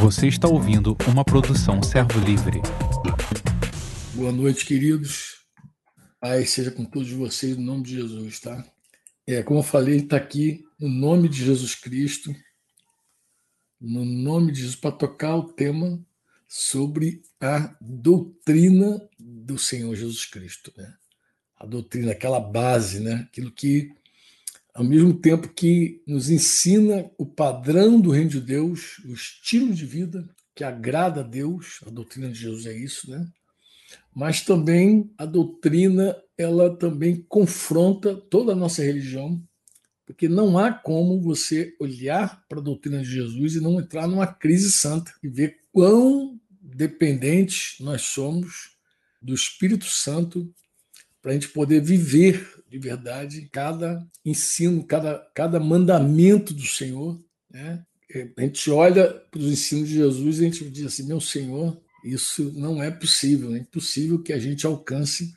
Você está ouvindo uma produção Servo Livre. Boa noite, queridos. Pai, seja com todos vocês, no nome de Jesus, tá? É, como eu falei, está aqui no nome de Jesus Cristo, no nome de Jesus, para tocar o tema sobre a doutrina do Senhor Jesus Cristo, né? A doutrina, aquela base, né? Aquilo que, ao mesmo tempo que nos ensina o padrão do reino de Deus, o estilo de vida que agrada a Deus, a doutrina de Jesus é isso, né? Mas também a doutrina, ela também confronta toda a nossa religião, porque não há como você olhar para a doutrina de Jesus e não entrar numa crise santa e ver quão dependentes nós somos do Espírito Santo para a gente poder viver de verdade cada ensino, cada, cada mandamento do Senhor. Né? A gente olha para os ensinos de Jesus e a gente diz assim: meu Senhor, isso não é possível, é impossível que a gente alcance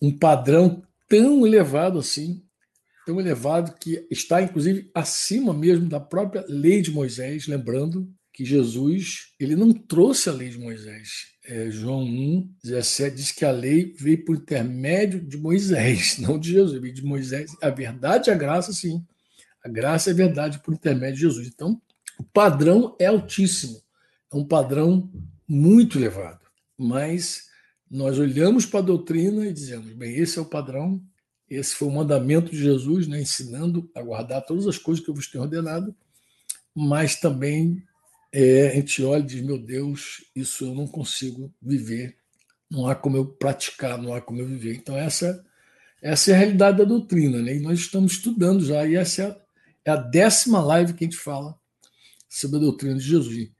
um padrão tão elevado assim, tão elevado que está inclusive acima mesmo da própria lei de Moisés, lembrando que Jesus ele não trouxe a lei de Moisés. É, João 1, 17 diz que a lei veio por intermédio de Moisés, não de Jesus, de Moisés. A verdade e a graça, sim. A graça é verdade por intermédio de Jesus. Então, o padrão é altíssimo. É um padrão muito elevado. Mas nós olhamos para a doutrina e dizemos: bem, esse é o padrão, esse foi o mandamento de Jesus, né, ensinando a guardar todas as coisas que eu vos tenho ordenado, mas também é, a gente olha e diz: meu Deus, isso eu não consigo viver, não há como eu praticar, não há como eu viver. Então, essa, essa é a realidade da doutrina, né? e nós estamos estudando já, e essa é a, é a décima live que a gente fala sobre a doutrina de Jesus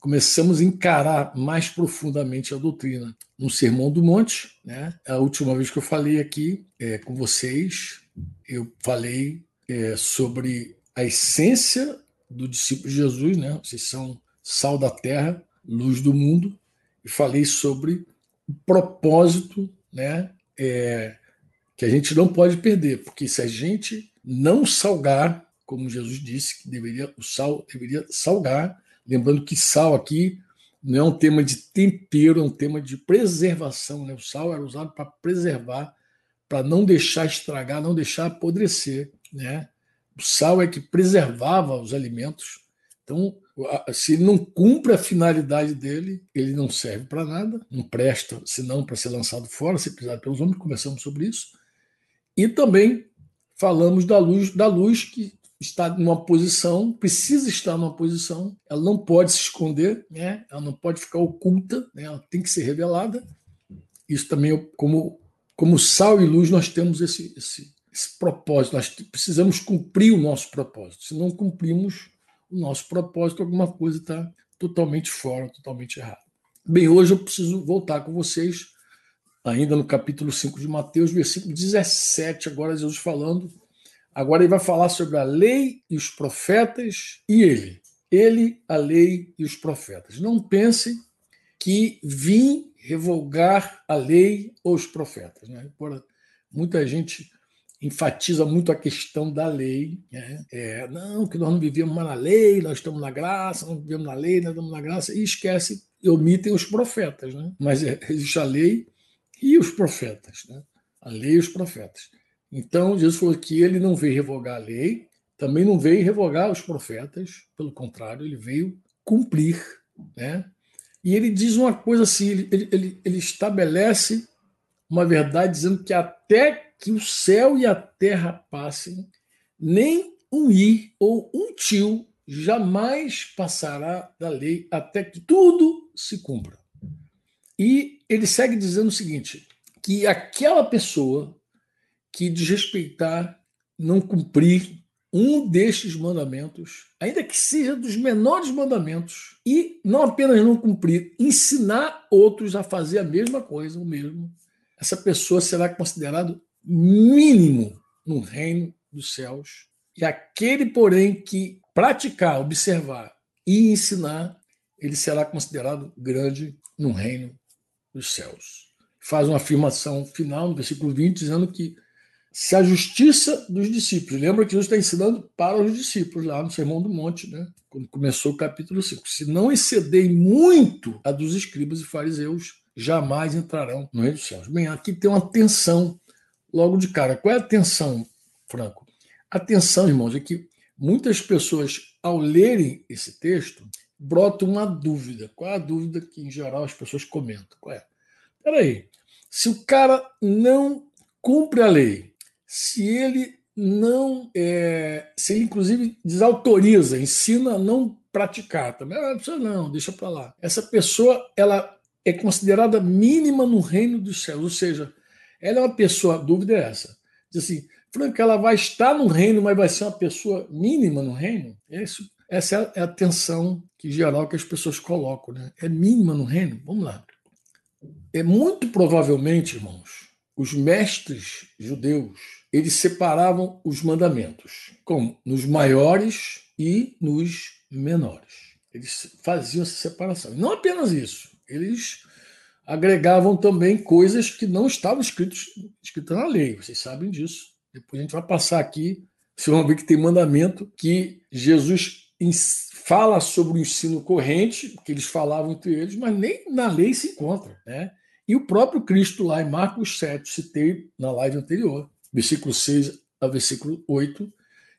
começamos a encarar mais profundamente a doutrina no Sermão do Monte. Né? A última vez que eu falei aqui é, com vocês, eu falei é, sobre a essência do discípulo de Jesus, né? vocês são sal da terra, luz do mundo, e falei sobre o propósito né? É, que a gente não pode perder, porque se a gente não salgar, como Jesus disse que deveria, o sal deveria salgar, Lembrando que sal aqui não é um tema de tempero, é um tema de preservação. Né? O sal era usado para preservar, para não deixar estragar, não deixar apodrecer. Né? O sal é que preservava os alimentos. Então, se ele não cumpre a finalidade dele, ele não serve para nada, não presta, senão para ser lançado fora, ser pisado pelos homens, conversamos sobre isso. E também falamos da luz, da luz que está numa posição, precisa estar numa posição, ela não pode se esconder, né? ela não pode ficar oculta, né? ela tem que ser revelada. Isso também, como, como sal e luz, nós temos esse, esse, esse propósito, nós precisamos cumprir o nosso propósito. Se não cumprimos o nosso propósito, alguma coisa está totalmente fora, totalmente errada. Bem, hoje eu preciso voltar com vocês, ainda no capítulo 5 de Mateus, versículo 17, agora Jesus falando Agora ele vai falar sobre a lei e os profetas e ele. Ele, a lei e os profetas. Não pense que vim revogar a lei ou os profetas. Né? Muita gente enfatiza muito a questão da lei. Né? É, não, que nós não vivemos mais na lei, nós estamos na graça, não vivemos na lei, nós estamos na graça, e esquece, omitem os profetas. Né? Mas é, existe a lei e os profetas. Né? A lei e os profetas. Então, Jesus falou que ele não veio revogar a lei, também não veio revogar os profetas, pelo contrário, ele veio cumprir. Né? E ele diz uma coisa assim: ele, ele, ele estabelece uma verdade dizendo que até que o céu e a terra passem, nem um i ou um tio jamais passará da lei até que tudo se cumpra. E ele segue dizendo o seguinte: que aquela pessoa que desrespeitar, não cumprir um destes mandamentos, ainda que seja dos menores mandamentos, e não apenas não cumprir, ensinar outros a fazer a mesma coisa, o mesmo, essa pessoa será considerado mínimo no reino dos céus. E aquele, porém, que praticar, observar e ensinar, ele será considerado grande no reino dos céus. Faz uma afirmação final no versículo 20, dizendo que se a justiça dos discípulos, lembra que Jesus está ensinando para os discípulos lá no Sermão do Monte, né? quando começou o capítulo 5. Se não excedei muito a dos escribas e fariseus, jamais entrarão no reino dos céus. Bem, aqui tem uma tensão logo de cara. Qual é a tensão, Franco? A tensão, irmãos, é que muitas pessoas, ao lerem esse texto, brotam uma dúvida. Qual é a dúvida que, em geral, as pessoas comentam? Qual é? Peraí, se o cara não cumpre a lei, se ele não, é, se ele inclusive desautoriza, ensina a não praticar, também ah, não precisa não, deixa para lá. Essa pessoa, ela é considerada mínima no reino dos céus, ou seja, ela é uma pessoa, a dúvida é essa, diz assim, Franco, ela vai estar no reino, mas vai ser uma pessoa mínima no reino? Isso, essa é a tensão que geral que as pessoas colocam, né? É mínima no reino? Vamos lá. É muito provavelmente, irmãos, os mestres judeus, eles separavam os mandamentos, como nos maiores e nos menores. Eles faziam essa separação. E não apenas isso, eles agregavam também coisas que não estavam escritas, escritas na lei. Vocês sabem disso. Depois a gente vai passar aqui. Vocês vão ver que tem mandamento que Jesus fala sobre o ensino corrente, que eles falavam entre eles, mas nem na lei se encontra. Né? E o próprio Cristo, lá em Marcos 7, citei na live anterior, versículo 6 a versículo 8,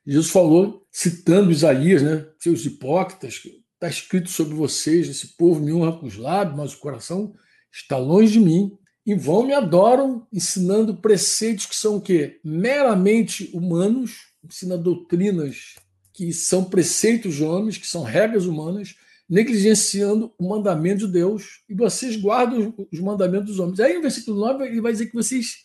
Jesus falou, citando Isaías, né, seus hipócritas, está escrito sobre vocês, esse povo me honra com os lábios, mas o coração está longe de mim. E vão me adoram, ensinando preceitos que são o quê? Meramente humanos, ensina doutrinas que são preceitos de homens, que são regras humanas, negligenciando o mandamento de Deus, e vocês guardam os mandamentos dos homens. Aí no versículo 9 ele vai dizer que vocês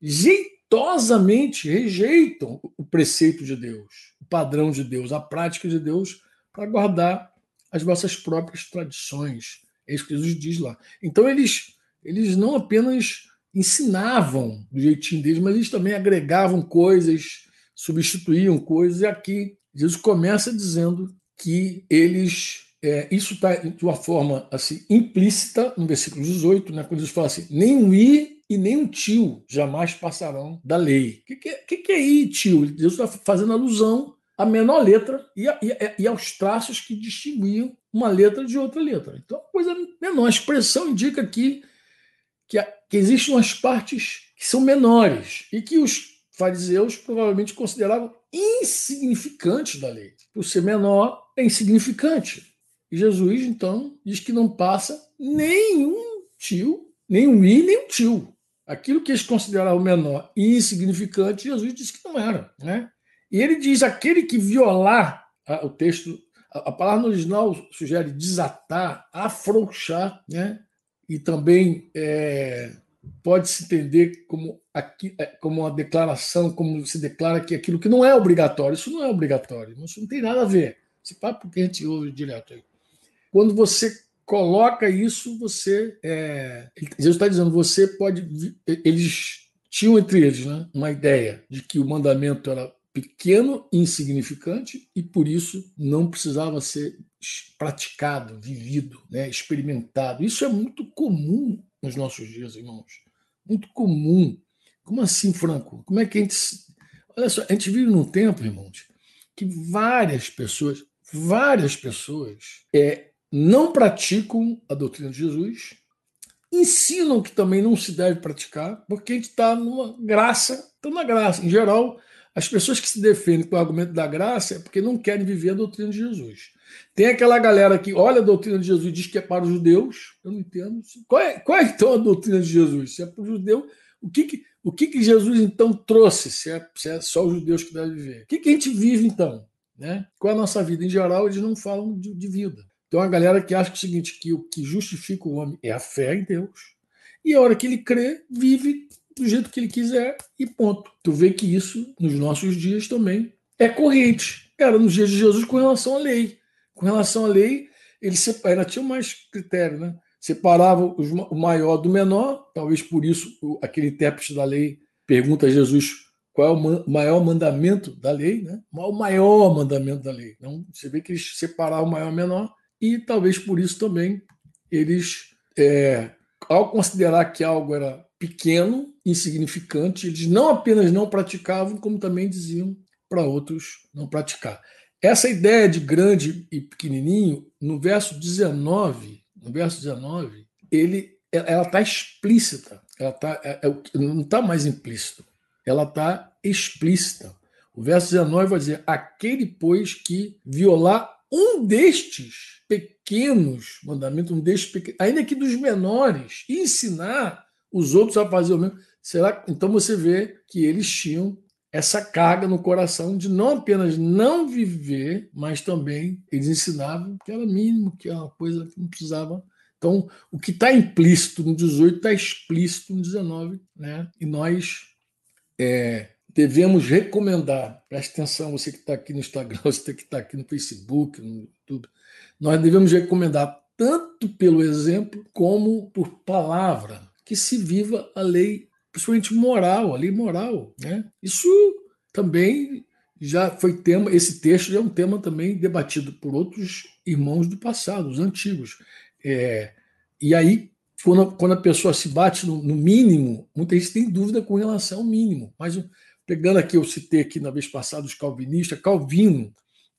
jeitosamente rejeitam o preceito de Deus, o padrão de Deus, a prática de Deus, para guardar as vossas próprias tradições. É isso que Jesus diz lá. Então eles, eles não apenas ensinavam do jeitinho deles, mas eles também agregavam coisas, substituíam coisas, e aqui Jesus começa dizendo que eles. É, isso está de uma forma assim implícita no versículo 18, né, quando Jesus fala assim: nem um i e nem um tio jamais passarão da lei. O que, que, que, que é i, tio? Jesus está fazendo alusão à menor letra e, a, e, e, aos traços que distinguiam uma letra de outra letra. Então, coisa menor. A expressão indica aqui que, que existem umas partes que são menores e que os fariseus provavelmente consideravam insignificantes da lei. Por ser menor, é insignificante. E Jesus, então, diz que não passa nenhum tio, nenhum i, nem um tio. Aquilo que eles consideravam menor e insignificante, Jesus disse que não era. Né? E ele diz: aquele que violar, o texto, a, palavra no original sugere desatar, afrouxar, né? e também é, pode se entender como, aqui, é, como uma declaração, como se declara que aquilo que não é obrigatório, isso não é obrigatório, isso não tem nada a ver. Esse papo que a gente ouve direto aí. Quando você coloca isso, você. É, Jesus está dizendo, você pode. Eles tinham entre eles né, uma ideia de que o mandamento era pequeno, insignificante e por isso não precisava ser praticado, vivido, né, experimentado. Isso é muito comum nos nossos dias, irmãos. Muito comum. Como assim, Franco? Como é que a gente. Olha só, a gente vive num tempo, irmãos, que várias pessoas, várias pessoas é, não praticam a doutrina de Jesus, ensinam que também não se deve praticar, porque a gente está numa graça, está na graça. Em geral, as pessoas que se defendem com o argumento da graça é porque não querem viver a doutrina de Jesus. Tem aquela galera que olha a doutrina de Jesus e diz que é para os judeus. Eu não entendo. Qual é, qual é então a doutrina de Jesus? Se é para o judeu, o que, que, o que, que Jesus então trouxe? Se é, se é só os judeus que devem viver? O que, que a gente vive então? Né? Qual é a nossa vida? Em geral, eles não falam de, de vida. Então, a galera que acha que é o seguinte, que o que justifica o homem é a fé em Deus. E a hora que ele crê, vive do jeito que ele quiser e ponto. Tu vê que isso, nos nossos dias também, é corrente. Era nos dias de Jesus com relação à lei. Com relação à lei, ele ainda tinha mais critério, né? Separava o maior do menor, talvez por isso aquele intérprete da lei pergunta a Jesus qual é o maior mandamento da lei, né? O maior mandamento da lei. Então, você vê que eles separavam o maior e o menor, e talvez por isso também eles, é, ao considerar que algo era pequeno, insignificante. Eles não apenas não praticavam, como também diziam para outros não praticar. Essa ideia de grande e pequenininho, no verso 19, no verso 19, ele, ela está explícita, ela tá, é, é, não está mais implícito, ela está explícita. O verso 19 vai dizer: aquele, pois, que violar um destes pequenos mandamentos, um destes pequenos, ainda que dos menores, ensinar os outros a fazer o mesmo. Será? Então você vê que eles tinham essa carga no coração de não apenas não viver, mas também eles ensinavam que era mínimo, que era uma coisa que não precisava. Então, o que está implícito no 18 está explícito no 19, né? E nós é, devemos recomendar, preste atenção, você que está aqui no Instagram, você que está aqui no Facebook, no YouTube, nós devemos recomendar tanto pelo exemplo como por palavra que se viva a lei, principalmente moral, a lei moral. Né? Isso também já foi tema, esse texto é um tema também debatido por outros irmãos do passado, os antigos. É, e aí, quando, quando a pessoa se bate no, no, mínimo, muita gente tem dúvida com relação ao mínimo, mas Pegando aqui, eu citei aqui na vez passada os calvinistas, Calvino,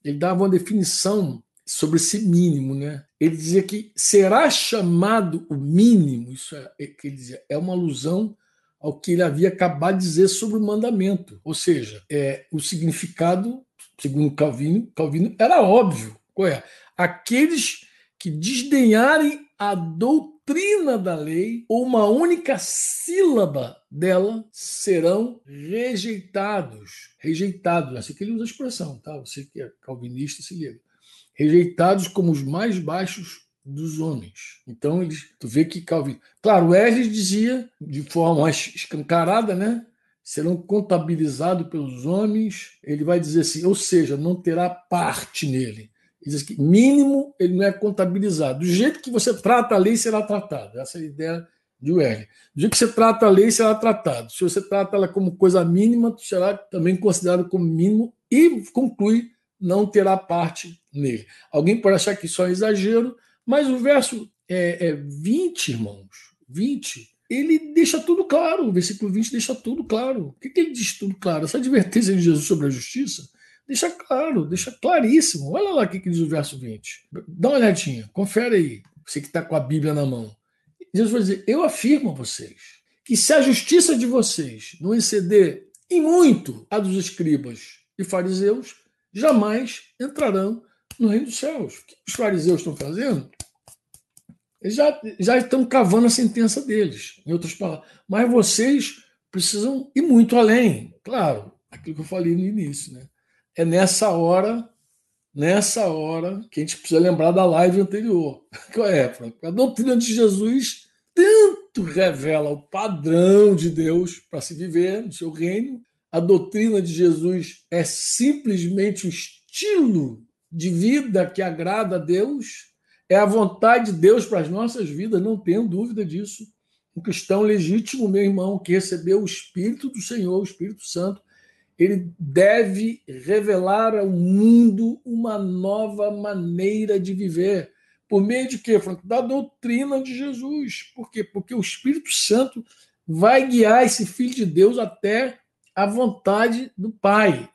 ele dava uma definição sobre esse mínimo, né? Ele dizia que será chamado o mínimo, isso é, é, que ele dizia, é uma alusão ao que ele havia acabado de dizer sobre o mandamento. Ou seja, é, o significado, segundo Calvino, Calvino era óbvio. Qual é? Aqueles que desdenharem a doutrina da lei ou uma única sílaba dela serão rejeitados. Rejeitados, assim que ele usa a expressão, tá? Você que é calvinista se liga. Rejeitados como os mais baixos dos homens. Então, eles, tu vê que Calvino. Claro, Wesley dizia de forma mais escancarada, né? Serão contabilizados pelos homens. Ele vai dizer assim, ou seja, não terá parte nele diz que mínimo ele não é contabilizado. Do jeito que você trata a lei, será tratado. Essa é a ideia de UR. Do jeito que você trata a lei, será tratado. Se você trata ela como coisa mínima, será também considerado como mínimo e conclui não terá parte nele. Alguém pode achar que isso é exagero, mas o verso é, é 20, irmãos, 20, ele deixa tudo claro. O versículo 20 deixa tudo claro. O que, que ele diz tudo claro? Essa advertência de Jesus sobre a justiça Deixa claro, deixa claríssimo. Olha lá o que, diz o verso 20. Dá uma olhadinha, confere aí, você que está com a Bíblia na mão. Jesus vai dizer: Eu afirmo a vocês que se a justiça de vocês não exceder em muito a dos escribas e fariseus, jamais entrarão no reino dos céus. O que os fariseus estão fazendo? Eles já, já estão cavando a sentença deles, em outras palavras. Mas vocês precisam ir muito além. Claro, aquilo que eu falei no início, né? é nessa hora, nessa hora, que a gente precisa lembrar da live anterior. Qual é? A doutrina de Jesus tanto revela o padrão de Deus para se viver no seu reino. A doutrina de Jesus é simplesmente o estilo de vida que agrada a Deus, é a vontade de Deus para as nossas vidas, não tenho dúvida disso. Um cristão legítimo, meu irmão, que recebeu o Espírito do Senhor, o Espírito Santo, ele deve revelar ao mundo uma nova maneira de viver. Por meio de quê, Franco? Da doutrina de Jesus. Por quê? Porque o Espírito Santo vai guiar esse Filho de Deus até a vontade do Pai.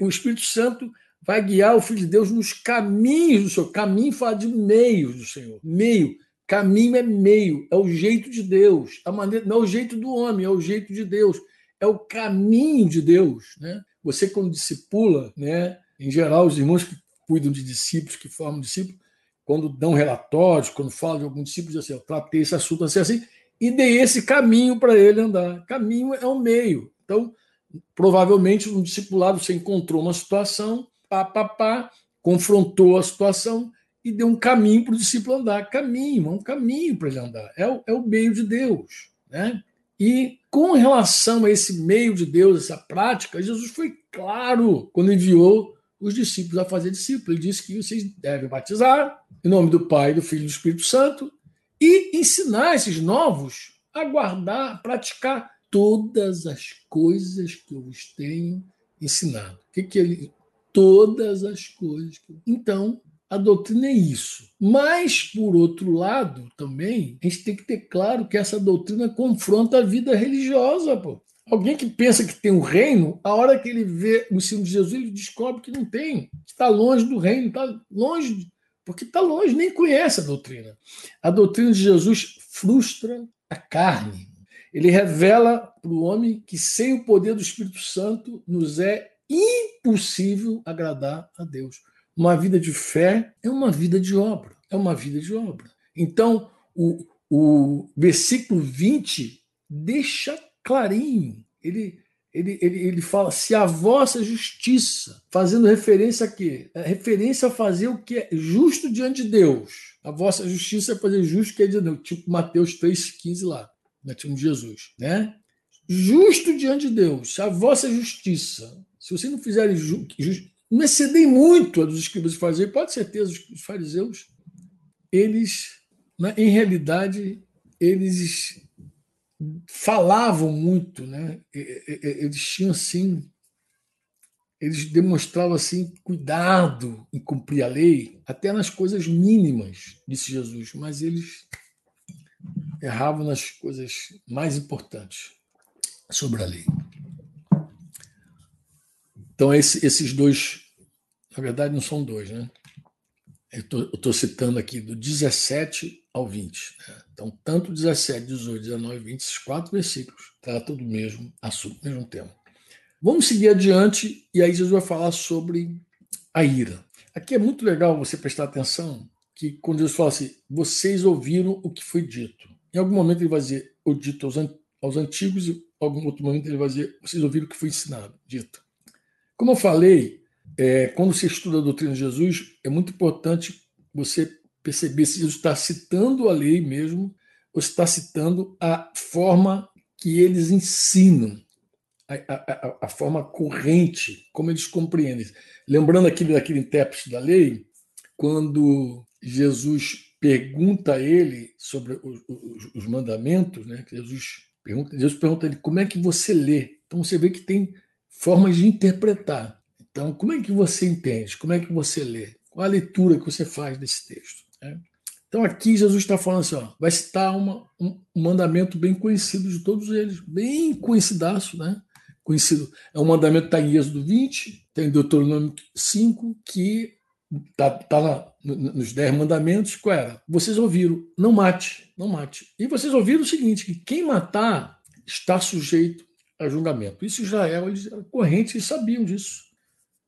O Espírito Santo vai guiar o Filho de Deus nos caminhos do Senhor. Caminho fala de meios do Senhor. Meio. Caminho é meio. É o jeito de Deus. A maneira, não é o jeito do homem, é o jeito de Deus é o caminho de Deus. Né? Você, quando discipula, né, em geral, os irmãos que cuidam de discípulos, que formam discípulos, quando dão relatórios, quando falam de algum discípulo, dizem assim: eu tratei esse assunto assim, assim, e dei esse caminho para ele andar. Caminho é um meio. Então, provavelmente, no discipulado, você encontrou uma situação, pá, pá, pá, confrontou a situação e deu um caminho para o discípulo andar. Caminho, é um caminho para ele andar. É o, é o meio de Deus. Né? E com relação a esse meio de Deus, essa prática, Jesus foi claro quando enviou os discípulos a fazer discípulos. Ele disse que vocês devem batizar em nome do Pai, do Filho e do Espírito Santo e ensinar esses novos a guardar, a praticar todas as coisas que eu vos tenho ensinado. O que, que ele. Todas as coisas. Então, a doutrina é isso. Mas, por outro lado, também, a gente tem que ter claro que essa doutrina confronta a vida religiosa. Pô. Alguém que pensa que tem um reino, a hora que ele vê o ensino de Jesus, ele descobre que não tem, está longe do reino, está longe, porque está longe, nem conhece a doutrina. A doutrina de Jesus frustra a carne. Ele revela para o homem que sem o poder do Espírito Santo nos é impossível agradar a Deus. Uma vida de fé é uma vida de obra. É uma vida de obra. Então, o, o versículo 20 deixa clarinho. Ele, ele, ele, ele fala: se a vossa justiça, fazendo referência a quê? É referência a fazer o que é justo diante de Deus. A vossa justiça é fazer justo que é de Deus. Tipo Mateus 3,15 lá, na né? de Jesus. Né? Justo diante de Deus, a vossa justiça. Se você não fizer não excedem muito a dos escribas e fariseus, pode certeza, os fariseus, eles, né, em realidade, eles falavam muito, né? eles tinham assim, eles demonstravam assim cuidado em cumprir a lei, até nas coisas mínimas, disse Jesus, mas eles erravam nas coisas mais importantes sobre a lei. Então, esse, esses dois, na verdade, não são dois, né? Eu estou citando aqui do 17 ao 20. Né? Então, tanto 17, 18, 19 20, esses quatro versículos tratam do mesmo assunto, mesmo tema. Vamos seguir adiante, e aí Jesus vai falar sobre a ira. Aqui é muito legal você prestar atenção que quando Jesus fala assim, vocês ouviram o que foi dito. Em algum momento ele vai dizer o dito aos, aos antigos, e em algum outro momento ele vai dizer, vocês ouviram o que foi ensinado, dito. Como eu falei, é, quando você estuda a doutrina de Jesus, é muito importante você perceber se Jesus está citando a lei mesmo ou está citando a forma que eles ensinam, a, a, a forma corrente, como eles compreendem. Lembrando aquele daquele intérprete da lei, quando Jesus pergunta a ele sobre os, os, os mandamentos, né? Jesus pergunta, Jesus pergunta a ele como é que você lê. Então você vê que tem formas de interpretar. Então, como é que você entende? Como é que você lê? Qual a leitura que você faz desse texto? Né? Então, aqui Jesus está falando assim: ó, vai citar uma, um mandamento bem conhecido de todos eles, bem conhecidaço, né? Conhecido. É um mandamento que está em Êxodo 20, tem Deuteronômio 5, que está tá, nos dez mandamentos. Qual era? Vocês ouviram, não mate, não mate. E vocês ouviram o seguinte: que quem matar está sujeito a julgamento. Isso Israel, eles eram correntes e sabiam disso.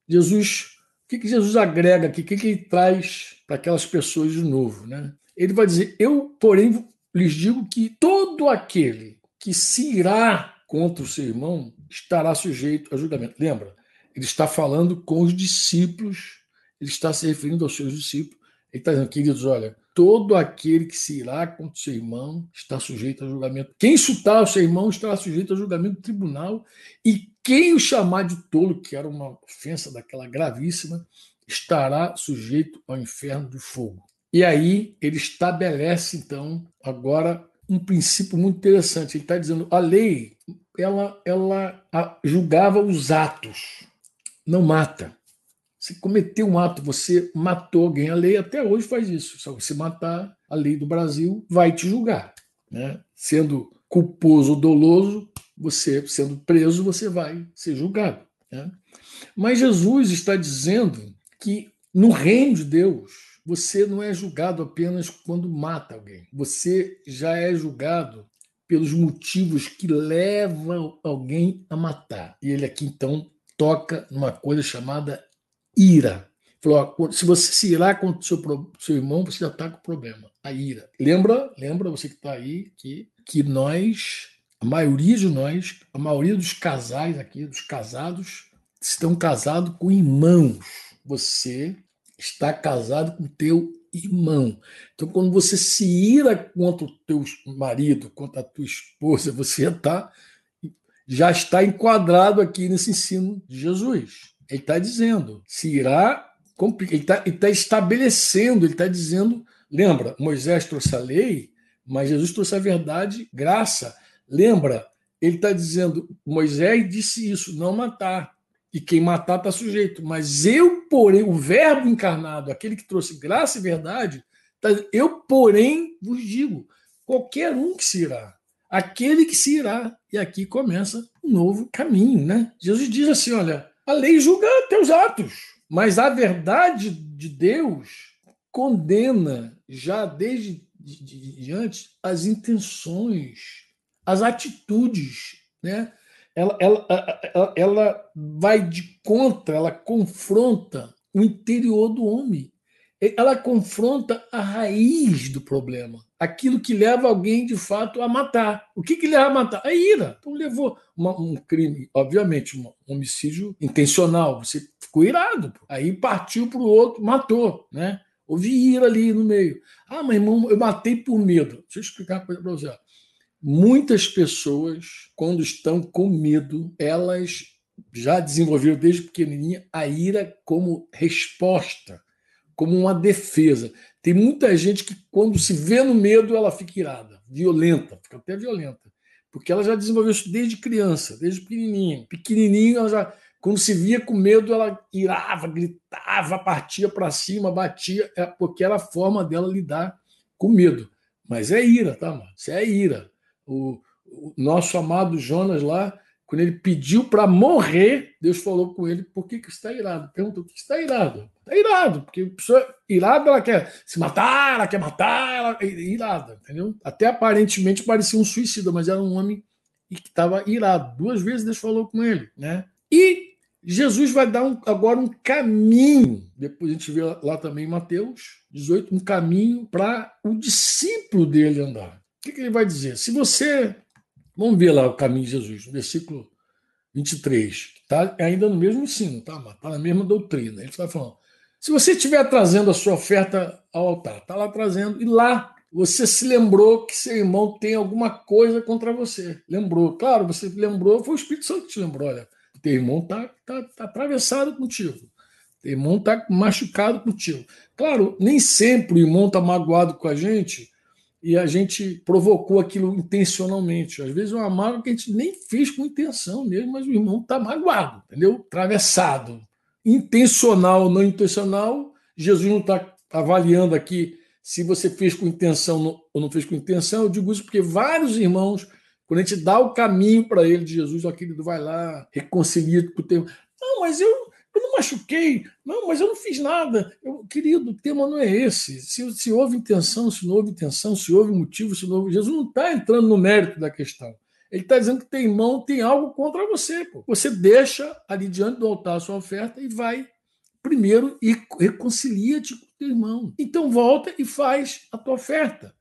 Jesus, o que, que Jesus agrega aqui? O que, que ele traz para aquelas pessoas de novo? Né? Ele vai dizer: Eu, porém, lhes digo que todo aquele que se irá contra o seu irmão estará sujeito a julgamento. Lembra? Ele está falando com os discípulos, ele está se referindo aos seus discípulos. Ele está dizendo, queridos, olha, todo aquele que se irá contra o seu irmão está sujeito a julgamento. Quem insultar o seu irmão estará sujeito a julgamento do tribunal, e quem o chamar de tolo, que era uma ofensa daquela gravíssima, estará sujeito ao inferno de fogo. E aí ele estabelece, então, agora um princípio muito interessante. Ele está dizendo a lei ela, ela julgava os atos, não mata. Você cometeu um ato, você matou alguém, a lei até hoje faz isso. Se você matar, a lei do Brasil vai te julgar. Né? Sendo culposo ou doloso, você sendo preso, você vai ser julgado. Né? Mas Jesus está dizendo que no reino de Deus, você não é julgado apenas quando mata alguém. Você já é julgado pelos motivos que levam alguém a matar. E ele aqui então toca numa coisa chamada ira. Falou, ó, se você se irar contra o seu, seu irmão, você já está com problema. A ira. Lembra, lembra você que está aí, que, que nós, a maioria de nós, a maioria dos casais aqui, dos casados, estão casados com irmãos. Você está casado com teu irmão. Então, quando você se ira contra o teu marido, contra a tua esposa, você já está, já está enquadrado aqui nesse ensino de Jesus. Ele está dizendo, se irá. Ele está tá estabelecendo, ele está dizendo. Lembra, Moisés trouxe a lei, mas Jesus trouxe a verdade, graça. Lembra, ele está dizendo, Moisés disse isso, não matar. E quem matar está sujeito. Mas eu, porém, o Verbo encarnado, aquele que trouxe graça e verdade, tá, eu, porém, vos digo: qualquer um que se irá, aquele que se irá. E aqui começa um novo caminho, né? Jesus diz assim: olha, a lei julga teus atos, mas a verdade de Deus condena já desde diante as intenções, as atitudes, né? Ela, ela, ela, ela vai de contra, ela confronta o interior do homem. Ela confronta a raiz do problema, aquilo que leva alguém de fato a matar. O que, que leva a matar? A ira. Então levou uma, um crime, obviamente, um homicídio intencional. Você ficou irado, aí partiu para o outro, matou, né? Houve ira ali no meio. Ah, mas irmão, eu matei por medo. Deixa eu explicar uma coisa para você. Muitas pessoas, quando estão com medo, elas já desenvolveram desde pequenininha a ira como resposta, como uma defesa. Tem muita gente que, quando se vê no medo, ela fica irada, violenta, fica até violenta. Porque ela já desenvolveu isso desde criança, desde pequenininha. Pequenininho, ela já quando se via com medo, ela irava, gritava, partia para cima, batia, é porque era a forma dela lidar com medo. Mas é ira, tá, mano? Isso é ira. O, o nosso amado Jonas lá, quando ele pediu para morrer, Deus falou com ele: por que, que está irado? Perguntou: por que está irado? Está irado, porque a pessoa irada ela quer se matar, ela quer matar, ela é irada, entendeu? Até aparentemente parecia um suicida, mas era um homem que estava irado. Duas vezes Deus falou com ele, né? E Jesus vai dar um, agora um caminho, depois a gente vê lá também em Mateus 18, um caminho para o discípulo dele andar. O que, que, ele vai dizer? Se você. Vamos ver lá o caminho de Jesus, no versículo 23, que está ainda no mesmo ensino, tá? Está na mesma doutrina. Ele está falando: se você estiver trazendo a sua oferta ao altar, está lá trazendo, e lá você se lembrou que seu irmão tem alguma coisa contra você. Lembrou. Claro, você lembrou, foi o Espírito Santo que te lembrou. Olha, teu irmão está tá, tá atravessado contigo. Teu irmão está machucado contigo. Claro, nem sempre o irmão está magoado com a gente e a gente provocou aquilo intencionalmente. Às vezes é uma mágoa que a gente nem fez com intenção mesmo, mas o irmão está magoado, entendeu? Atravessado. Intencional não intencional, Jesus não está avaliando aqui se você fez com intenção ou não fez com intenção. Eu digo isso porque vários irmãos quando a gente dá o caminho para ele de Jesus, ó querido, vai lá, reconcilia com o teu. Não, mas eu, eu não machuquei, não, mas eu não fiz nada. Eu, querido, o tema não é esse. Se, se houve intenção, se não houve intenção, se houve motivo, se não houve. Jesus não está entrando no mérito da questão. Ele está dizendo que tem irmão, tem algo contra você. Pô. Você deixa ali diante do altar a sua oferta e vai primeiro e reconcilia-te com o teu irmão. Então volta e faz a tua oferta.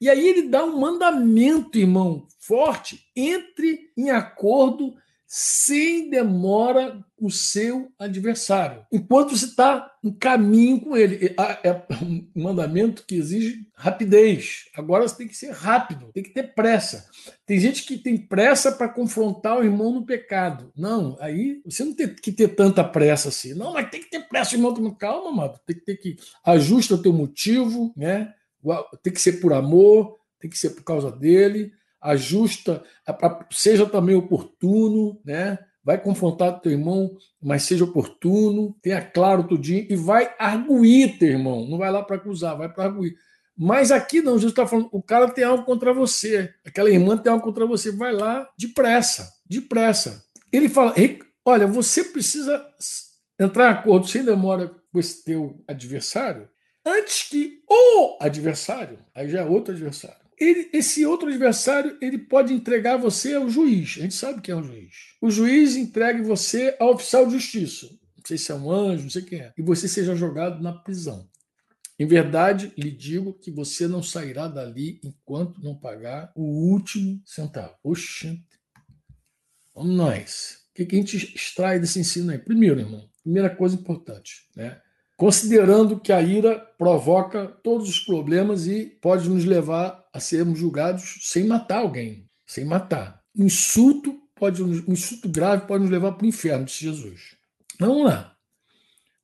E aí ele dá um mandamento, irmão, forte, entre em acordo sem demora o seu adversário, enquanto você está em caminho com ele. É um mandamento que exige rapidez. Agora você tem que ser rápido, tem que ter pressa. Tem gente que tem pressa para confrontar o irmão no pecado. Não, aí você não tem que ter tanta pressa assim. Não, mas tem que ter pressa, irmão. Calma, amado. Tem que ter que ajusta o teu motivo, né? tem que ser por amor, tem que ser por causa dele, ajusta, seja também oportuno, né? Vai confrontar teu irmão, mas seja oportuno, tenha claro tudinho e vai arguir teu irmão. Não vai lá para acusar, vai para arguir. Mas aqui não, Jesus está falando, o cara tem algo contra você, aquela irmã tem algo contra você, vai lá depressa, depressa. Ele fala, olha, você precisa entrar em acordo sem demora com esse teu adversário, antes que o adversário, aí já é outro adversário, ele, esse outro adversário ele pode entregar você ao juiz. A gente sabe quem é o juiz. O juiz entregue você ao oficial de justiça. Não sei se é um anjo, não sei quem é. E você seja jogado na prisão. Em verdade, lhe digo que você não sairá dali enquanto não pagar o último centavo. Oxente. Vamos nós. O que a gente extrai desse ensino aí? Primeiro, irmão, primeira coisa importante, né? Considerando que a ira provoca todos os problemas e pode nos levar a sermos julgados sem matar alguém, sem matar. Um insulto pode, um insulto grave pode nos levar para o inferno, disse Jesus. Vamos lá.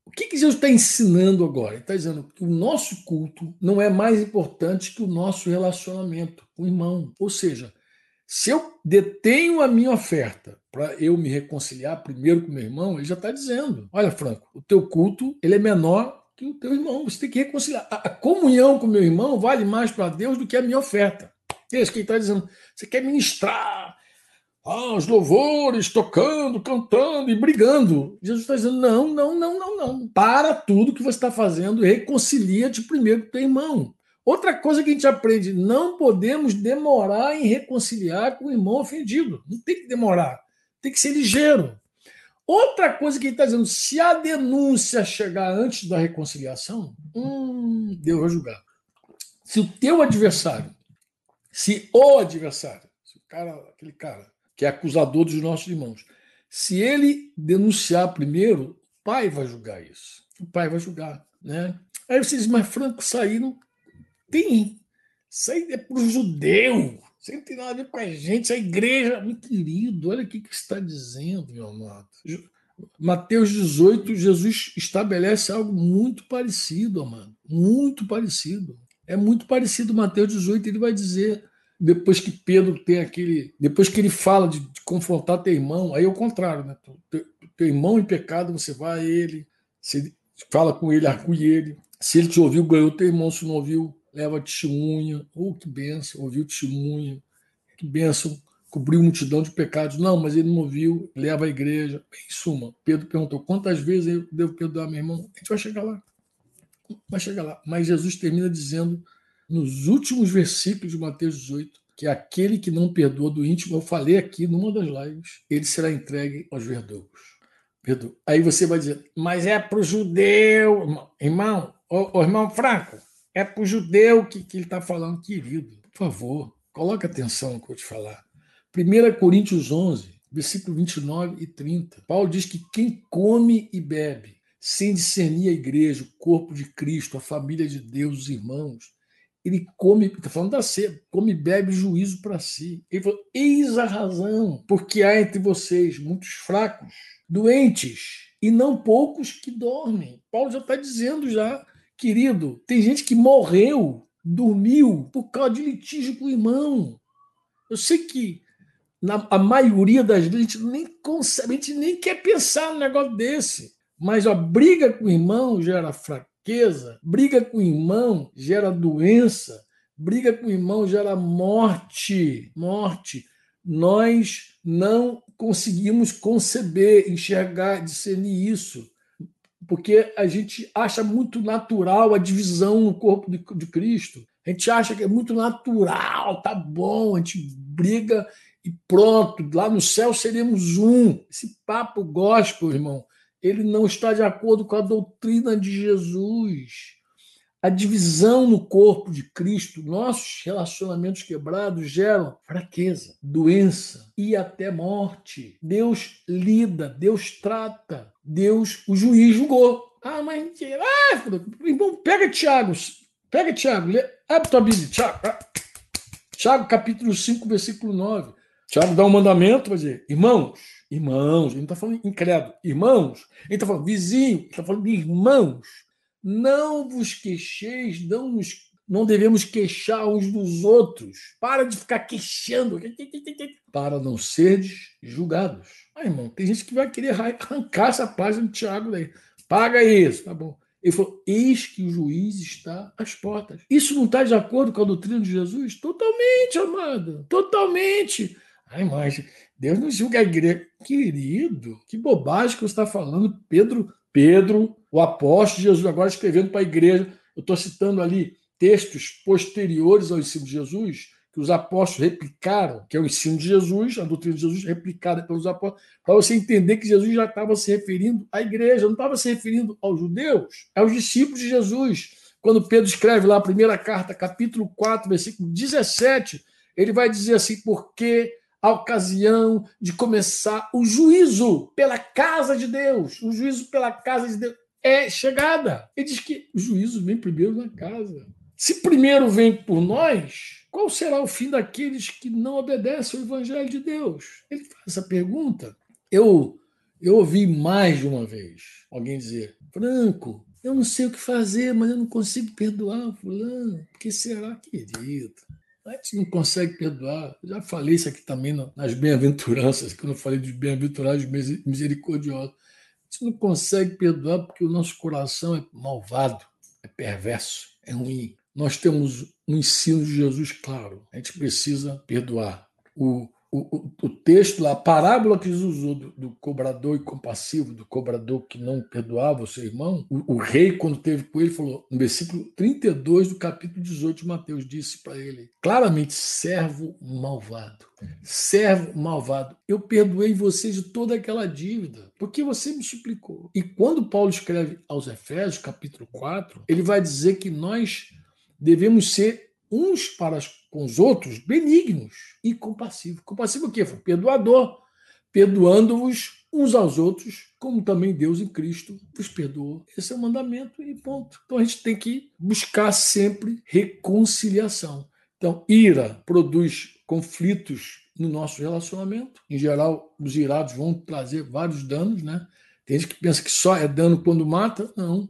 O que, que Jesus está ensinando agora? Ele está dizendo que o nosso culto não é mais importante que o nosso relacionamento com o irmão. Ou seja, Se eu detenho a minha oferta para eu me reconciliar primeiro com meu irmão, ele já está dizendo: olha, Franco, o teu culto ele é menor que o teu irmão. Você tem que reconciliar. A, comunhão com o meu irmão vale mais para Deus do que a minha oferta. É isso que ele está dizendo. Você quer ministrar ah, os louvores, tocando, cantando e brigando. Jesus está dizendo: não, não, não, não, não. Para tudo que você está fazendo reconcilia-te primeiro com teu irmão. Outra coisa que a gente aprende: não podemos demorar em reconciliar com o irmão ofendido. Não tem que demorar, tem que ser ligeiro. Outra coisa que ele está dizendo: se a denúncia chegar antes da reconciliação, hum, Deus vai julgar. Se o teu adversário, se o adversário, se o cara, aquele cara que é acusador dos nossos irmãos, se ele denunciar primeiro, o pai vai julgar isso. O pai vai julgar, né? Aí vocês, mas Franco, saíram tem. Isso aí é para o judeu. Isso não tem nada a ver com a gente. Isso é a igreja. Meu querido, olha o que, que está dizendo, meu amado. Mateus 18, Jesus estabelece algo muito parecido, amado. Muito parecido. É muito parecido. Mateus 18, ele vai dizer, depois que Pedro tem aquele. Depois que ele fala de, de confrontar teu irmão, aí é o contrário, né? Teu, teu irmão em pecado, você vai a ele, você fala com ele, arcue ele. Se ele te ouviu, ganhou teu irmão, se não ouviu, leva testemunha, ou oh, que benção, ouviu testemunha, que benção, cobriu multidão de pecados. Não, mas ele não ouviu, leva a igreja. Em suma, Pedro perguntou: quantas vezes eu devo perdoar meu irmão? A gente vai chegar lá. Vai chegar lá. Mas Jesus termina dizendo, nos últimos versículos de Mateus 18, que aquele que não perdoa do íntimo, eu falei aqui numa das lives, ele será entregue aos verdugos. Aí você vai dizer, mas é para o judeu, irmão. Irmão, ô, ô, irmão Franco, é para o judeu que, que ele está falando, querido. Por favor, coloque atenção no que eu vou te falar. 1 Coríntios 11, versículo 29 e 30. Paulo diz que quem come e bebe, sem discernir a igreja, o corpo de Cristo, a família de Deus, os irmãos, ele come, está falando da ceia, come e bebe juízo para si. Ele falou: eis a razão, porque há entre vocês muitos fracos, doentes, e não poucos que dormem. Paulo já está dizendo já Querido, tem gente que morreu, dormiu por causa de litígio com o irmão. Eu sei que na, a maioria das vezes a gente nem consegue, a gente nem quer pensar num negócio desse. Mas a briga com o irmão gera fraqueza, briga com o irmão gera doença, briga com o irmão gera morte. Morte. Nós não conseguimos conceber, enxergar, discernir isso porque a gente acha muito natural a divisão no corpo de, de Cristo. A gente acha que é muito natural, tá bom, a gente briga e pronto, lá no céu seremos um. Esse papo gospel, irmão, ele não está de acordo com a doutrina de Jesus. A divisão no corpo de Cristo, nossos relacionamentos quebrados geram fraqueza, doença e até morte. Deus lida, Deus trata, Deus, o juiz julgou. Ah, mas. Ah, irmão, pega Tiago, pega Tiago, abre tua Bíblia, Tiago. Ah. Tiago, capítulo 5, versículo 9. Tiago dá um mandamento, vai dizer, irmãos, irmãos, ele não está falando incrédulo, irmãos, ele está falando vizinho, ele está falando de irmãos não vos queixeis, não, nos, não devemos queixar uns dos outros. Para de ficar queixando. Para não serdes julgados. Ah, irmão, tem gente que vai querer arrancar essa página do Tiago daí. Paga isso, tá bom. Ele falou: eis que o juiz está às portas. Isso não está de acordo com a doutrina de Jesus? Totalmente, amado. Totalmente. Ai, mas Deus não julga a igreja. Querido, que bobagem que você está falando. Pedro Pedro, o apóstolo Jesus, agora escrevendo para a igreja. Eu estou citando ali textos posteriores ao ensino de Jesus, que os apóstolos replicaram, que é o ensino de Jesus, a doutrina de Jesus replicada pelos apóstolos, para você entender que Jesus já estava se referindo à igreja, não estava se referindo aos judeus, aos discípulos de Jesus. Quando Pedro escreve lá a primeira carta, capítulo 4, versículo 17, ele vai dizer assim: porque a ocasião de começar o juízo pela casa de Deus. O juízo pela casa de Deus é chegada. Ele diz que o juízo vem primeiro na casa. Se primeiro vem por nós, qual será o fim daqueles que não obedecem ao evangelho de Deus? Ele faz essa pergunta. Eu eu ouvi mais de uma vez alguém dizer: Franco, eu não sei o que fazer, mas eu não consigo perdoar fulano. Por que será, querido? A gente não consegue perdoar. Já falei isso aqui também nas bem-aventuranças, quando eu falei dos bem-aventurados misericordiosos. Gente não consegue perdoar porque o nosso coração é malvado, é perverso, é ruim. Nós temos um ensino de Jesus claro. A gente precisa perdoar. O o, o, texto, a parábola que Jesus usou do, do, cobrador incompassivo, do cobrador que não perdoava o seu irmão, o, o, rei, quando teve com ele, falou, no versículo 32 do capítulo 18 de Mateus, disse para ele claramente: servo malvado, servo malvado, eu perdoei você de toda aquela dívida, porque você me explicou. E quando Paulo escreve aos Efésios, capítulo 4, ele vai dizer que nós devemos ser uns para com os outros benignos e compassivos. Compassivo o quê? Perdoador, perdoando-vos uns aos outros, como também Deus em Cristo vos perdoou. Esse é o mandamento e ponto. Então a gente tem que buscar sempre reconciliação. Então, ira produz conflitos no nosso relacionamento. Em geral, os irados vão trazer vários danos, né? Tem gente que pensa que só é dano quando mata. Não.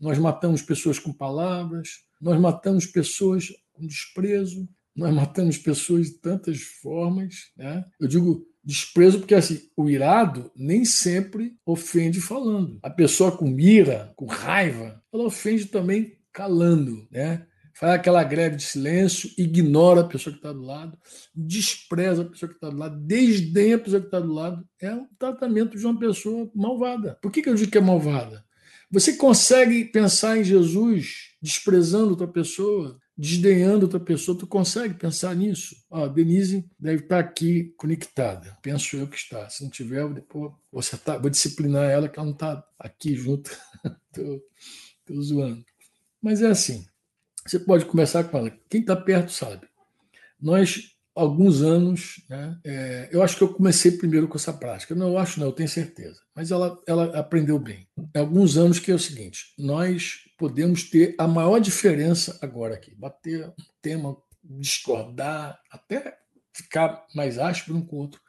Nós matamos pessoas com palavras, nós matamos pessoas com desprezo, nós matamos pessoas de tantas formas. Né? Eu digo desprezo porque assim, o irado nem sempre ofende falando. A pessoa com ira, com raiva, ela ofende também calando. Né? Faz aquela greve de silêncio, ignora a pessoa que está do lado, despreza a pessoa que está do lado, desdenha a pessoa que está do lado. É um tratamento de uma pessoa malvada. Por que, que eu digo que é malvada? Você consegue pensar em Jesus desprezando outra pessoa, desdenhando outra pessoa, tu consegue pensar nisso? Ó, Denise deve estar aqui conectada. Penso eu que está. Se não tiver, depois você tá, vou disciplinar ela que ela não está aqui junto. Estou zoando. Mas é assim. Você pode começar com ela. Quem está perto sabe. Nós alguns anos, né, é, eu acho que eu comecei primeiro com essa prática. Não, eu acho não, eu tenho certeza. Mas ela, ela aprendeu bem. Há alguns anos que é o seguinte: nós podemos ter a maior diferença agora aqui, bater um tema, discordar, até ficar mais áspero um com o outro.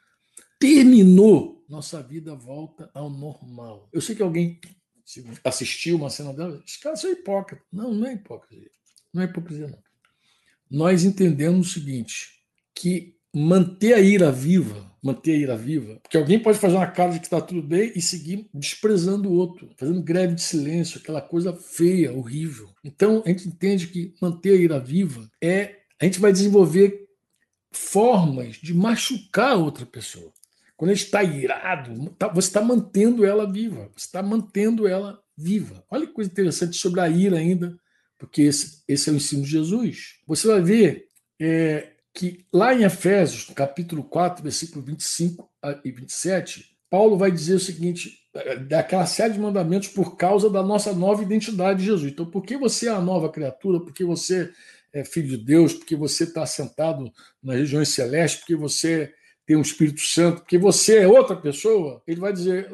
Terminou, nossa vida volta ao normal. Eu sei que alguém assistiu uma cena dela, os caras são hipócritas. Não, não é hipocrisia. Não é hipocrisia, não. Nós entendemos o seguinte: que manter a ira viva, manter a ira viva, porque alguém pode fazer uma cara de que está tudo bem e seguir desprezando o outro, fazendo greve de silêncio, aquela coisa feia, horrível. Então a gente entende que manter a ira viva é a gente vai desenvolver formas de machucar outra pessoa. Quando a gente está irado, tá, você está mantendo ela viva, você está mantendo ela viva. Olha que coisa interessante sobre a ira ainda, porque esse, esse é o ensino de Jesus. Você vai ver é, que lá em Efésios, no capítulo 4, versículo 25 e 27, Paulo vai dizer o seguinte, daquela série de mandamentos por causa da nossa nova identidade de Jesus. Então, porque você é a nova criatura, porque você é filho de Deus, porque você está sentado nas regiões celestes, porque você tem um Espírito Santo, porque você é outra pessoa, ele vai dizer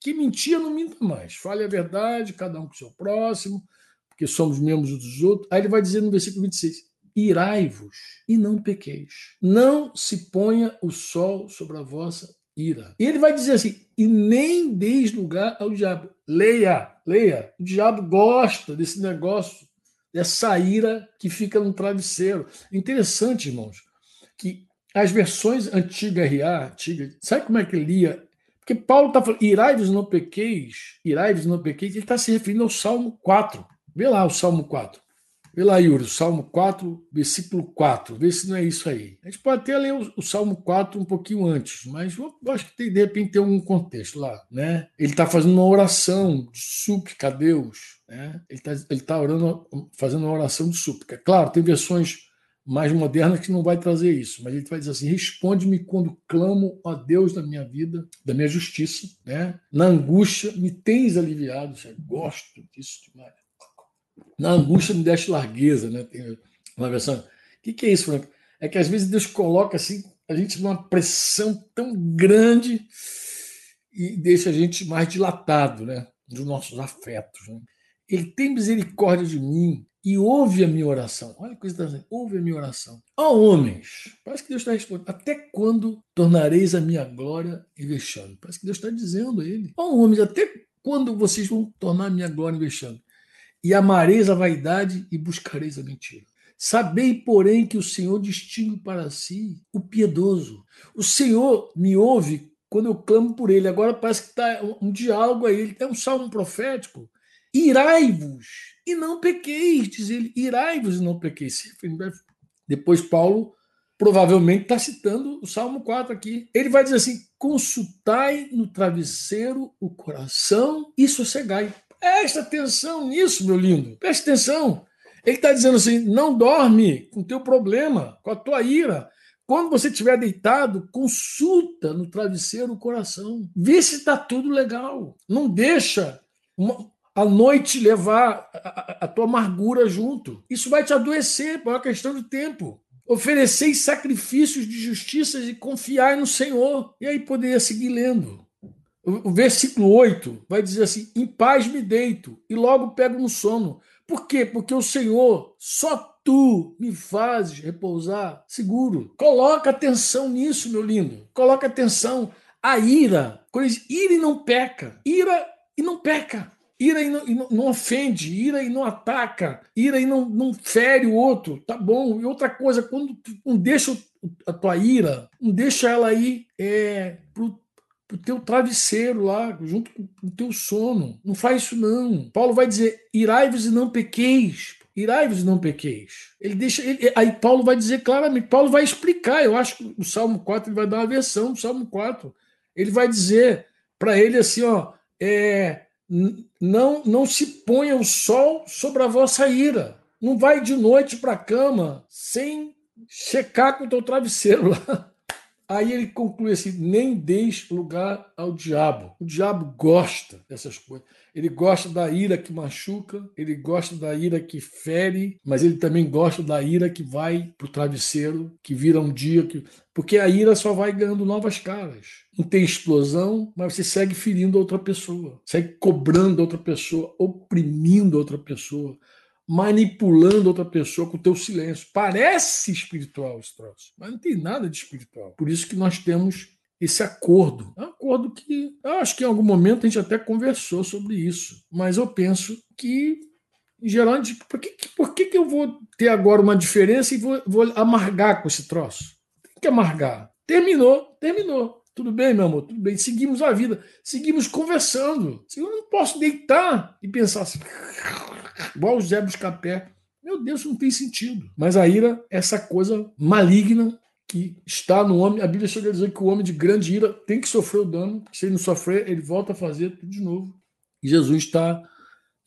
que mentia não minta mais, fale a verdade, cada um com o seu próximo, porque somos membros dos outros. Aí ele vai dizer no versículo 26, irai-vos e não pequeis. Não se ponha o sol sobre a vossa ira. E ele vai dizer assim: e nem deis lugar ao diabo. Leia, leia. O diabo gosta desse negócio, dessa ira que fica no travesseiro. Interessante, irmãos, que as versões antiga RA, antiga, sabe como é que lia? Porque Paulo está falando, irai-vos não pequeis, irai-vos não pequeis, ele está se referindo ao Salmo 4. Vê lá o Salmo 4. Vê lá, Yuri, Salmo 4, versículo 4. Vê se não é isso aí. A gente pode até ler o, Salmo 4 um pouquinho antes, mas eu, eu acho que tem, de repente tem algum contexto lá. Né? Ele está fazendo uma oração de súplica a Deus. Né? Ele está ele tá orando, fazendo uma oração de súplica. Claro, tem versões mais modernas que não vai trazer isso, mas ele vai dizer assim: responde-me quando clamo a Deus da minha vida, da minha justiça, né? Na angústia me tens aliviado. Eu gosto disso demais. Na angústia me deste largueza, né? Tem uma versão. O que, que é isso, Franco? É que às vezes Deus coloca assim a gente numa pressão tão grande e deixa a gente mais dilatado, né? Dos nossos afetos. Né? Ele tem misericórdia de mim e ouve a minha oração. Olha que coisa está ouve a minha oração. Ó homens, parece que Deus está respondendo. Até quando tornareis a minha glória em vexame? Parece que Deus está dizendo a ele. Ó homens, até quando vocês vão tornar a minha glória em vexame? E amareis a vaidade e buscareis a mentira. Sabei, porém, que o Senhor distingue para si o piedoso. O Senhor me ouve quando eu clamo por ele. Agora parece que está um diálogo aí, ele tem um salmo profético. Irai-vos e não pequeis, diz ele. Irai-vos e não pequeis. Depois Paulo provavelmente está citando o Salmo 4 aqui. Ele vai dizer assim: consultai no travesseiro o coração e sossegai. Presta atenção nisso, meu lindo. Presta atenção. Ele está dizendo assim: não dorme com o teu problema, com a tua ira. Quando você estiver deitado, consulta no travesseiro o coração. Vê se está tudo legal. Não deixa uma, a noite levar a, a, a, tua amargura junto. Isso vai te adoecer por uma questão de tempo. Ofereceis sacrifícios de justiça e confiai no Senhor. E aí poderia seguir lendo. O, versículo 8 vai dizer assim: Em paz me deito e logo pego no sono. Por quê? Porque o Senhor, só tu me fazes repousar seguro. Coloca atenção nisso, meu lindo. Coloca atenção. A ira, coisa, ira e não peca. Ira e não peca. Ira e não, e não, ofende, ira e não ataca, ira e não, não fere o outro, tá bom. E outra coisa, quando não deixa a tua ira, não deixa ela aí é, pro, pro teu travesseiro lá, junto com o teu sono. Não faz isso, não. Paulo vai dizer: irai-vos e não pequeis. Irai-vos e não pequeis. Ele deixa. Ele, aí Paulo vai dizer claramente, Paulo vai explicar. Eu acho que o Salmo 4 ele vai dar uma versão do Salmo 4. Ele vai dizer para ele assim: ó, é, não, não se ponha o sol sobre a vossa ira. Não vai de noite para a cama sem checar com o teu travesseiro lá. Aí ele conclui assim: nem deixe lugar ao diabo. O diabo gosta dessas coisas. Ele gosta da ira que machuca, ele gosta da ira que fere, mas ele também gosta da ira que vai para o travesseiro, que vira um dia. Que... Porque a ira só vai ganhando novas caras. Não tem explosão, mas você segue ferindo outra pessoa, segue cobrando outra pessoa, oprimindo outra pessoa manipulando outra pessoa com o teu silêncio. Parece espiritual esse troço, mas não tem nada de espiritual. Por isso que nós temos esse acordo. É um acordo que eu acho que em algum momento a gente até conversou sobre isso, mas eu penso que, em geral, gente, por, que, por que, que eu vou ter agora uma diferença e vou, vou amargar com esse troço? Tem que amargar. Terminou, terminou. Tudo bem, meu amor, tudo bem. Seguimos a vida, seguimos conversando. Eu não posso deitar e pensar assim igual o Zé Buscapé. Meu Deus, não tem sentido. Mas a ira é essa coisa maligna que está no homem. A Bíblia chega a dizer que o homem de grande ira tem que sofrer o dano. Se ele não sofrer, ele volta a fazer tudo de novo. E Jesus está,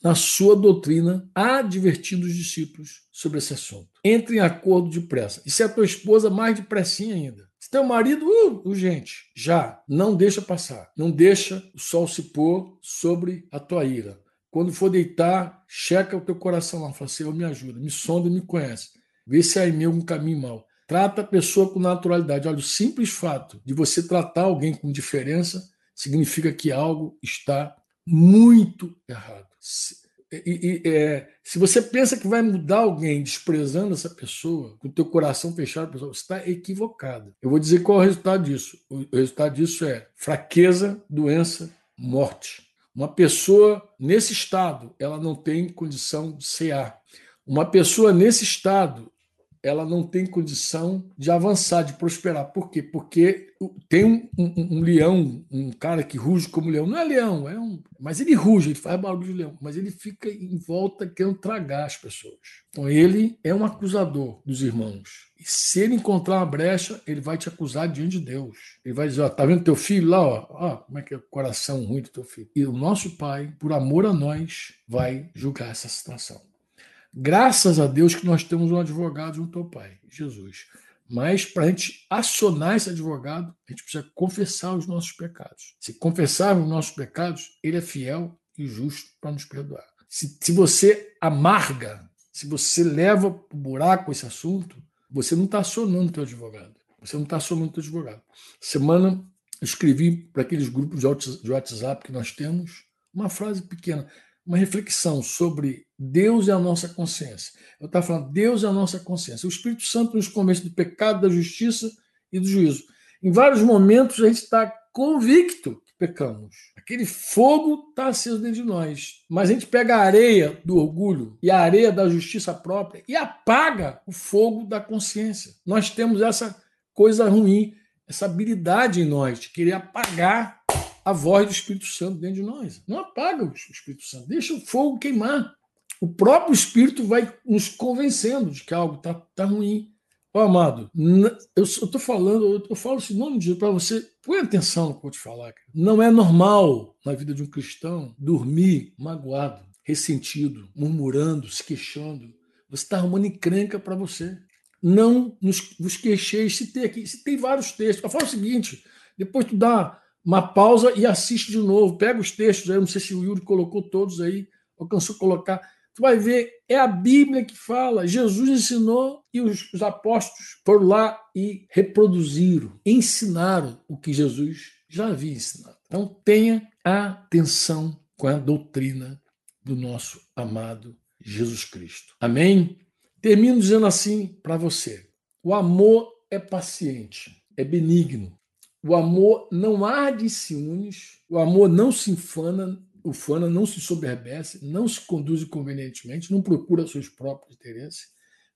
na sua doutrina, advertindo os discípulos sobre esse assunto. Entre em acordo depressa. E se a tua esposa, mais depressinha ainda. Se teu marido, uh, urgente, já, não deixa passar. Não deixa o sol se pôr sobre a tua ira. Quando for deitar, checa o teu coração lá. Fala, Senhor, me ajuda, me sonda e me conhece. Vê se há em mim algum caminho mal. Trata a pessoa com naturalidade. Olha, o simples fato de você tratar alguém com diferença significa que algo está muito errado. Se, e, e, é, se você pensa que vai mudar alguém desprezando essa pessoa, com o teu coração fechado, você está equivocado. Eu vou dizer qual é o resultado disso. O resultado disso é fraqueza, doença, morte. Uma pessoa nesse estado, ela não tem condição de cear. Uma pessoa nesse estado, ela não tem condição de avançar, de prosperar. Por quê? Porque tem um, um, um, leão, um cara que ruge como leão. Não é leão, é um. Mas ele ruge, ele faz barulho de leão, mas ele fica em volta querendo tragar as pessoas. Então ele é um acusador dos irmãos. E se ele encontrar uma brecha, ele vai te acusar diante de Deus. Ele vai dizer: ó, tá vendo teu filho lá, ó, ó, como é que é o coração ruim do teu filho. E o nosso pai, por amor a nós, vai julgar essa situação. Graças a Deus que nós temos um advogado junto ao Pai, Jesus. Mas para a gente acionar esse advogado, a gente precisa confessar os nossos pecados. Se confessarmos os nossos pecados, ele é fiel e justo para nos perdoar. Se, se você amarga, se você leva para o buraco esse assunto, você não está acionando o teu advogado. Você não está acionando o teu advogado. Semana escrevi para aqueles grupos de WhatsApp que nós temos uma frase pequena uma reflexão sobre Deus e a nossa consciência. Eu estava falando, Deus é a nossa consciência. O Espírito Santo nos convence do pecado, da justiça e do juízo. Em vários momentos a gente está convicto pecamos. Aquele fogo está aceso dentro de nós. Mas a gente pega a areia do orgulho e a areia da justiça própria e apaga o fogo da consciência. Nós temos essa coisa ruim, essa habilidade em nós de querer apagar a voz do Espírito Santo dentro de nós. Não apaga o Espírito Santo, deixa o fogo queimar. O próprio Espírito vai nos convencendo de que algo está tá ruim. Amado, eu estou falando, eu falo esse nome de para você. Põe atenção no que eu vou te falar. Cara. Não é normal na vida de um cristão dormir magoado, ressentido, murmurando, se queixando. Você está arrumando encrenca para você. Não nos, vos queixeis. Se tem aqui, se tem vários textos. Eu falo o seguinte: depois tu dá uma pausa e assiste de novo. Pega os textos aí, não sei se o Yuri colocou todos aí, alcançou colocar tu vai ver, é a Bíblia que fala. Jesus ensinou e os, os apóstolos foram lá e reproduziram, ensinaram o que Jesus já havia ensinado. Então tenha atenção com a doutrina do nosso amado Jesus Cristo. Amém? Termino dizendo assim para você: o amor é paciente, é benigno. O amor não arde ciúmes, o amor não se infana, ufana, não se soberbece, não se conduz convenientemente, não procura seus próprios interesses,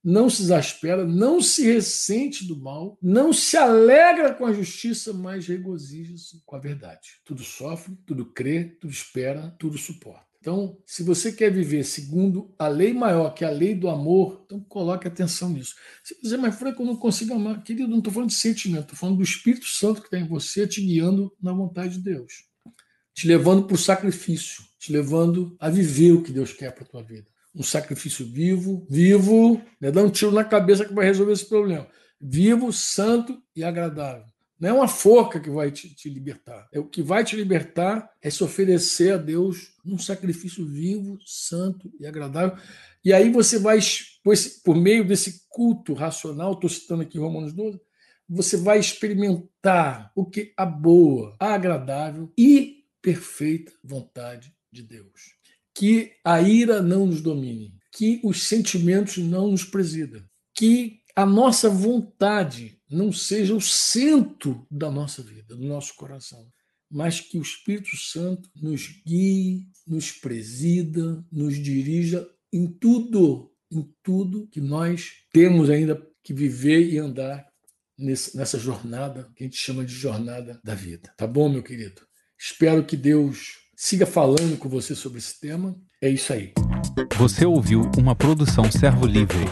não se exaspera, não se ressente do mal, não se alegra com a justiça, mas regozija-se com a verdade. Tudo sofre, tudo crê, tudo espera, tudo suporta. Então, se você quer viver segundo a lei maior, que é a lei do amor, então coloque atenção nisso. Se você dizer, mas Franco, eu não consigo amar. Querido, não estou falando de sentimento, estou falando do Espírito Santo que está em você, te guiando na vontade de Deus te levando para o sacrifício, te levando a viver o que Deus quer para a tua vida. Um sacrifício vivo, vivo, né? dá um tiro na cabeça que vai resolver esse problema. Vivo, santo e agradável. Não é uma forca que vai te, te, libertar. É o que vai te libertar é se oferecer a Deus um sacrifício vivo, santo e agradável. E aí você vai, por meio desse culto racional, estou citando aqui Romanos 12, você vai experimentar o que a boa, a agradável e perfeita vontade de Deus. Que a ira não nos domine, que os sentimentos não nos presidam, que a nossa vontade não seja o centro da nossa vida, do nosso coração, mas que o Espírito Santo nos guie, nos presida, nos dirija em tudo, em tudo que nós temos ainda que viver e andar nessa jornada que a gente chama de jornada da vida. Tá bom, meu querido? Espero que Deus siga falando com você sobre esse tema. É isso aí. Você ouviu uma produção Servo Livre.